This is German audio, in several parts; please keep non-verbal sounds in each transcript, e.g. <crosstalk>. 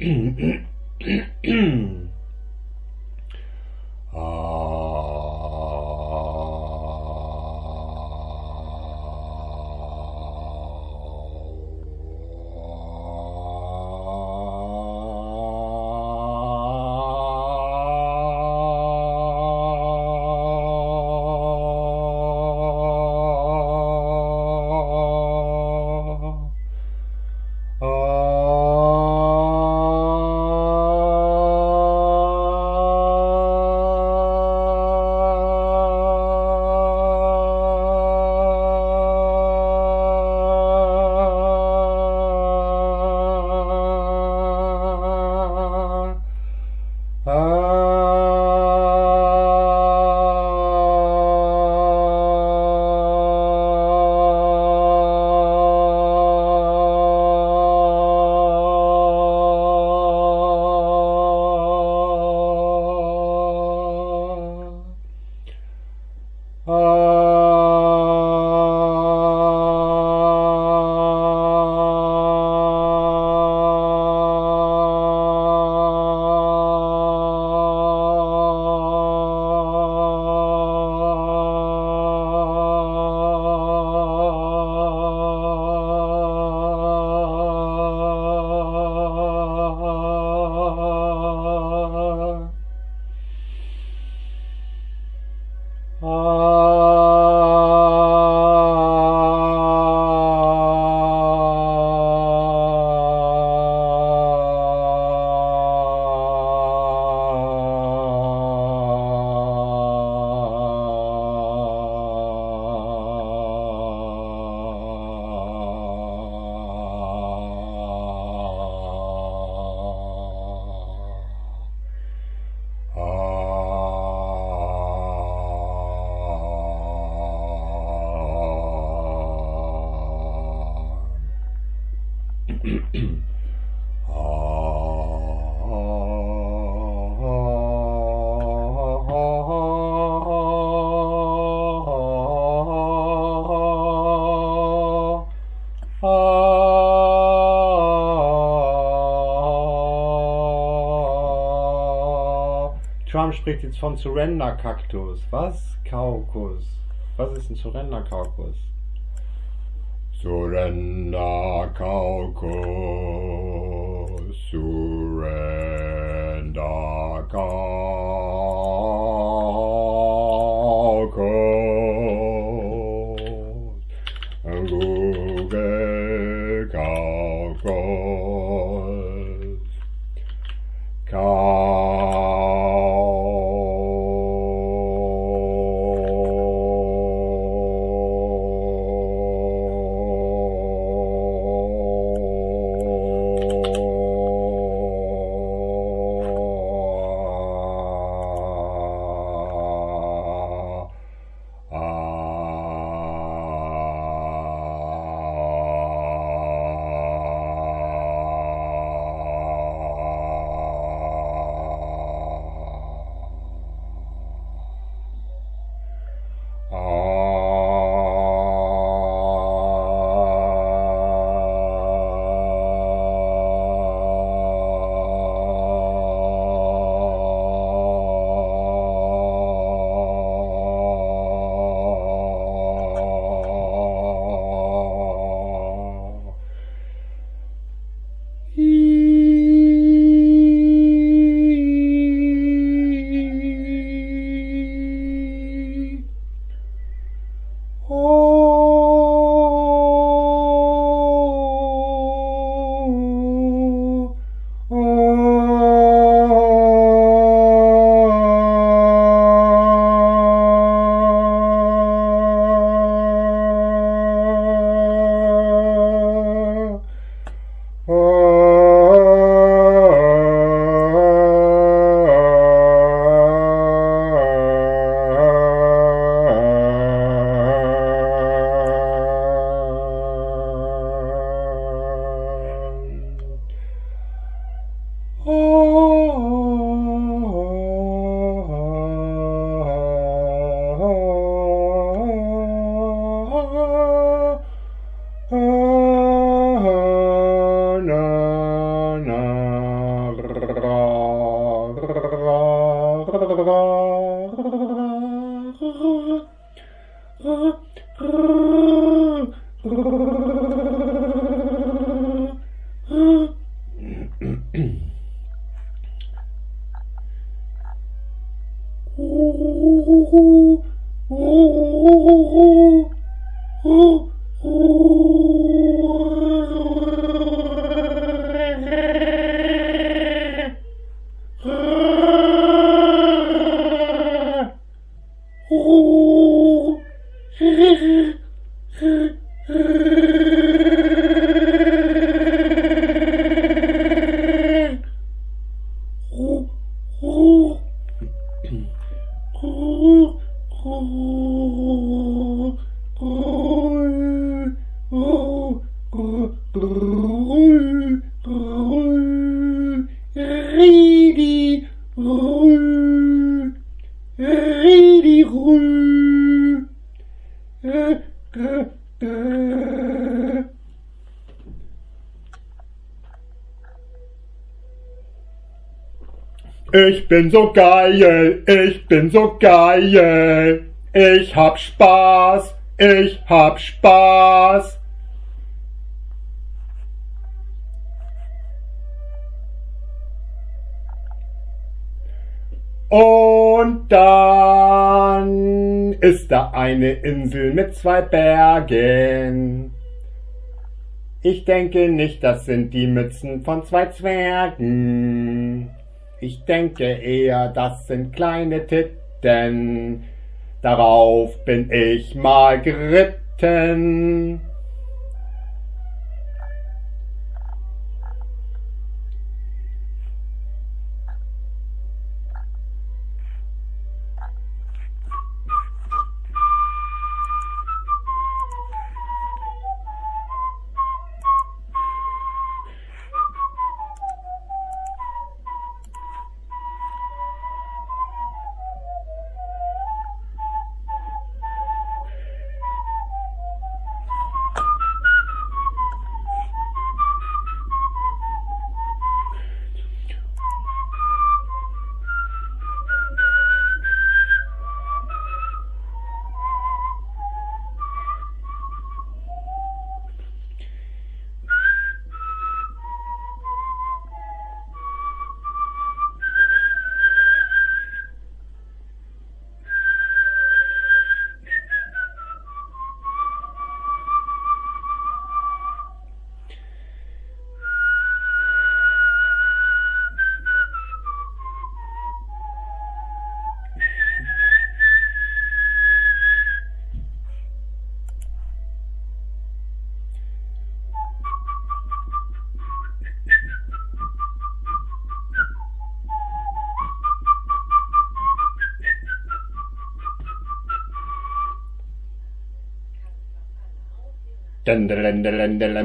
Mm-hmm. <clears throat> Ah. Trump spricht jetzt vom Surrender-Kaktus. Was? Kaukus. Was ist ein Surrender-Kaukus? Surrender Kaukus, Surrender Kaukus, Mm-hmm. <laughs> Rü, Ridi, Rü. Ich bin so geil, ich bin so geil. Ich hab Spaß, ich hab Spaß. Und dann ist da eine Insel mit zwei Bergen. Ich denke nicht, das sind die Mützen von zwei Zwergen. Ich denke eher, das sind kleine Titten. Darauf bin ich mal geritten.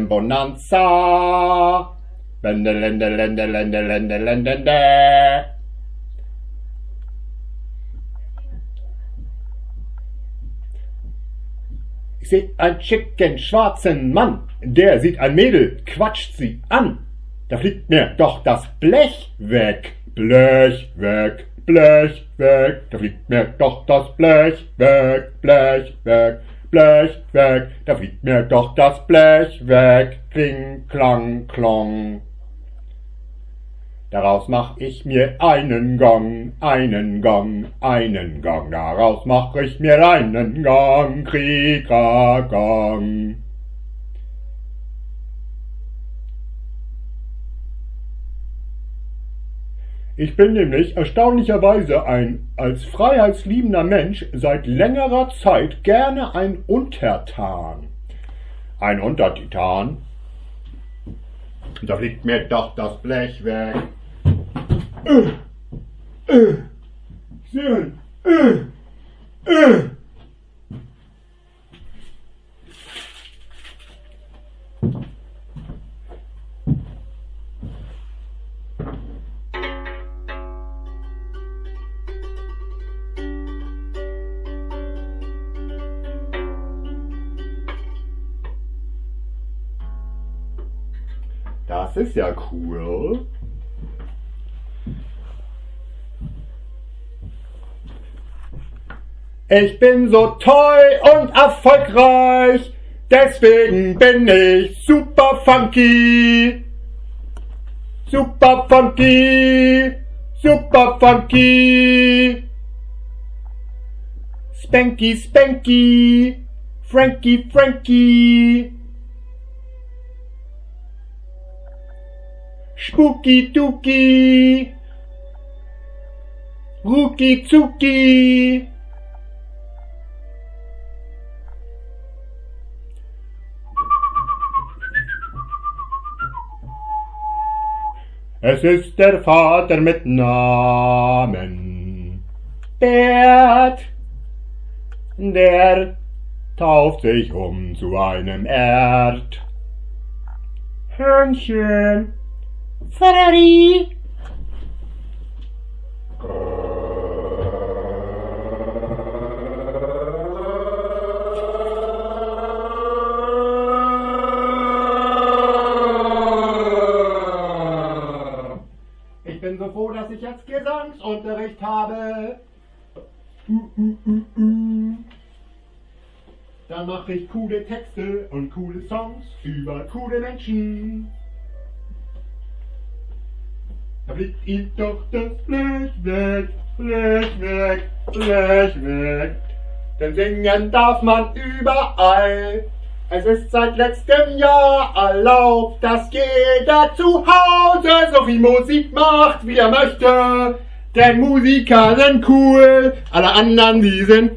Bonanza. Ich sehe einen schicken schwarzen Mann, der sieht ein Mädel, quatscht sie an. Da fliegt mir doch das Blech weg, Blech weg, Blech weg, da fliegt mir doch das Blech weg, Blech weg, Blech weg, da fliegt mir doch das Blech weg, kling, klang, klong. Daraus mach ich mir einen Gong, einen Gong, einen Gong, daraus mach ich mir einen Gong, Kriegergong. Ich bin nämlich erstaunlicherweise ein als freiheitsliebender Mensch seit längerer Zeit gerne ein Untertan. Ein Untertitan. Da fliegt mir doch das Blech weg. Äh, äh, schön. Äh, äh. Ist ja cool. Ich bin so toll und erfolgreich, deswegen bin ich super funky. Super funky, super funky. Spanky, Spanky, Frankie, Frankie. Spooky Dookie, Ruki Zuki. Es ist der Vater mit Namen Bert, der tauft sich um zu einem Erd. Hörnchen, Ferrari. Ich bin so froh, dass ich jetzt Gesangsunterricht habe. Dann mache ich coole Texte und coole Songs über coole Menschen. Da fliegt ihm doch das Blech weg, Blech weg, Blech weg. Denn singen darf man überall. Es ist seit letztem Jahr erlaubt, dass jeder zu Hause so viel Musik macht, wie er möchte. Denn Musiker sind cool, alle anderen, die sind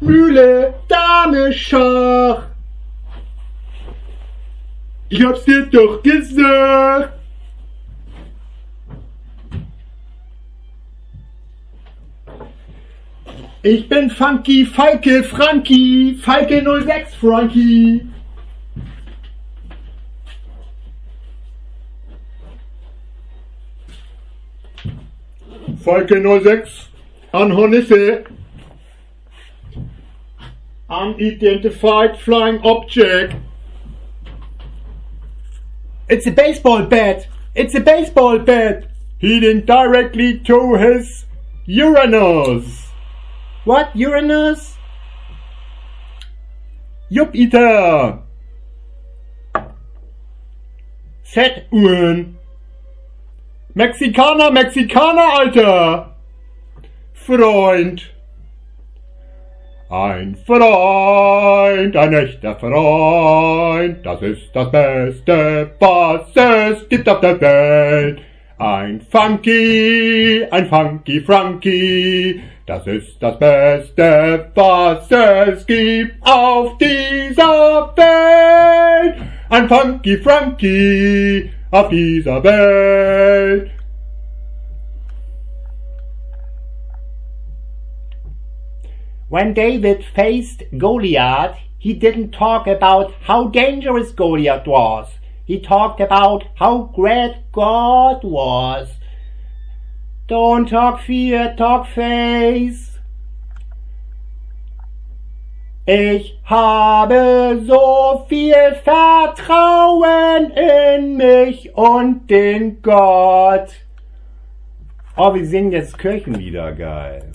Mühle, Dame, Schach. Ich hab's dir doch gesagt. Ich bin Funky Falke Frankie, Falke 06 Frankie. Falke 06 an Hornisse. Unidentified flying object. It's a baseball bat. It's a baseball bat. Heading directly to his Uranus. What? Uranus? Jupiter. Saturn. Mexikaner, Mexikaner, Alter. Freund. Ein Freund, ein echter Freund, das ist das Beste, was es gibt auf der Welt. Ein Funky, ein Funky Frankie, das ist das Beste, was es gibt auf dieser Welt. Ein Funky Frankie auf dieser Welt. When David faced Goliath, he didn't talk about how dangerous Goliath was. He talked about how great God was. Don't talk fear, talk faith. Ich habe so viel Vertrauen in mich und den Gott. Oh, wir singen jetzt Kirchenlieder, geil.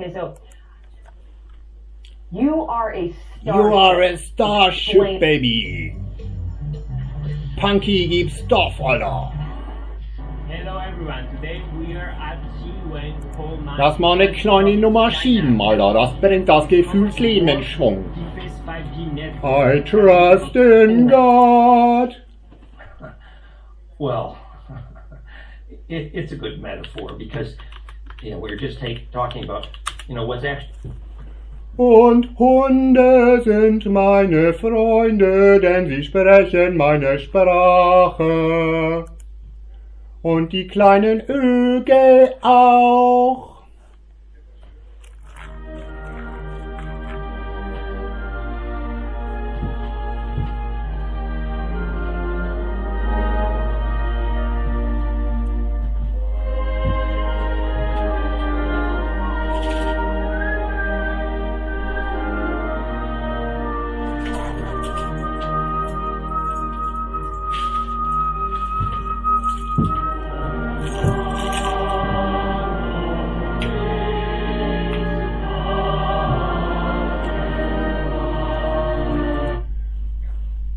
Okay, so you are a star. You are a starship, baby. Punky gibt's Stoff, Alter. Hello everyone, today we are at Xiwen Coal Mine. Lass mal eine kleine Nummer schieben, Alter. Das bringt das Gefühlsleben in Schwung. Deepest 5G network. I trust in God. <laughs> Well, <laughs> it, it's a good metaphor because, you know, we were just take, talking about, you know, what's actually, Und Hunde sind meine Freunde, denn sie sprechen meine Sprache. Und die kleinen Ögel auch.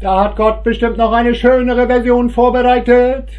Da hat Gott bestimmt noch eine schönere Version vorbereitet.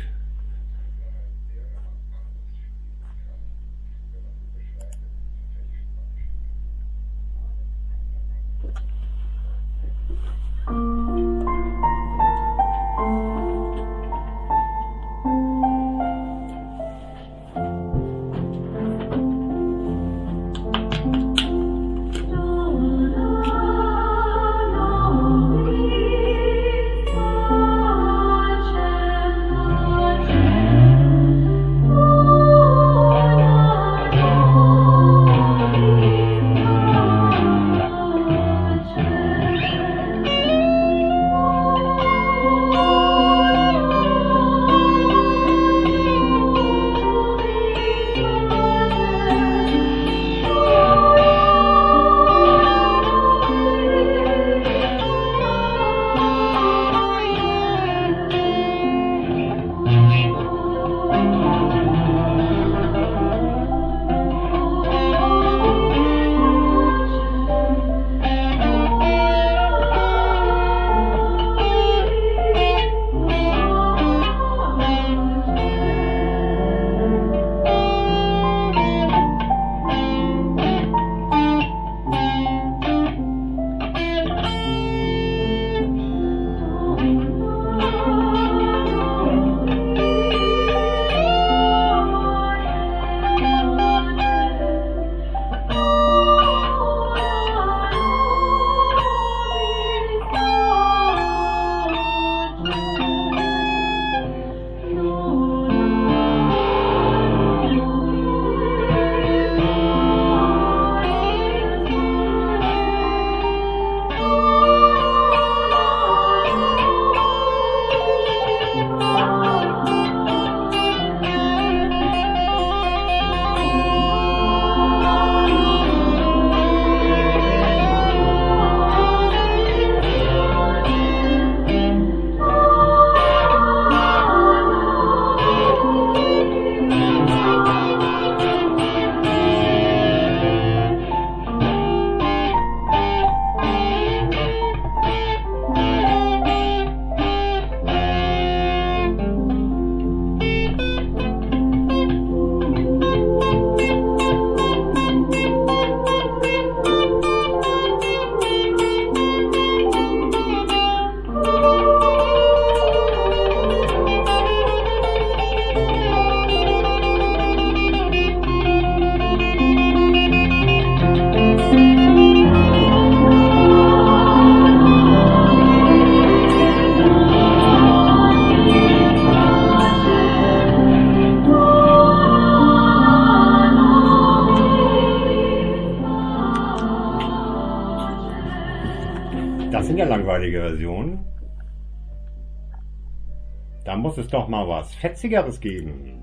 Muss es doch mal was Fetzigeres geben.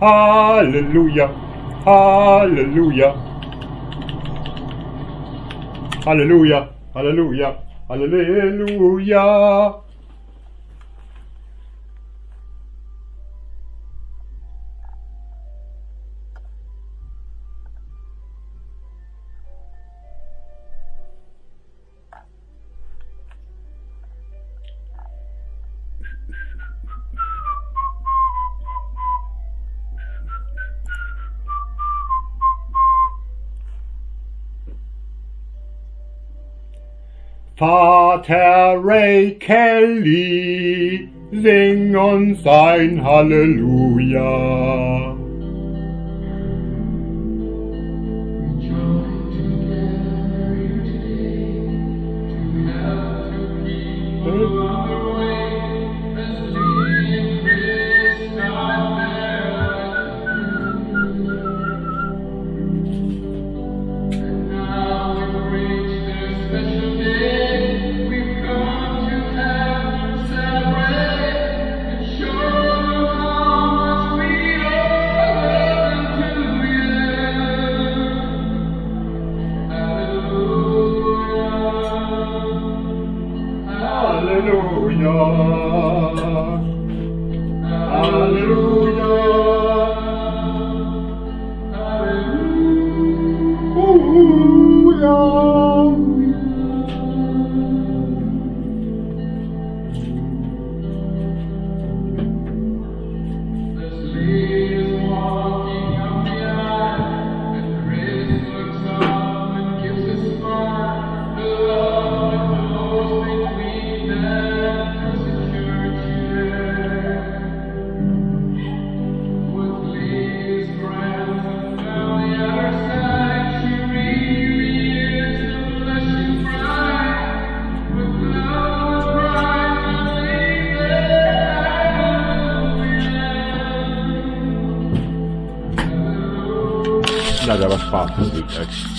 Halleluja, Halleluja. Halleluja, Halleluja, Halleluja. Vater Ray Kelly, sing uns ein Halleluja. Selber Spaß Musik.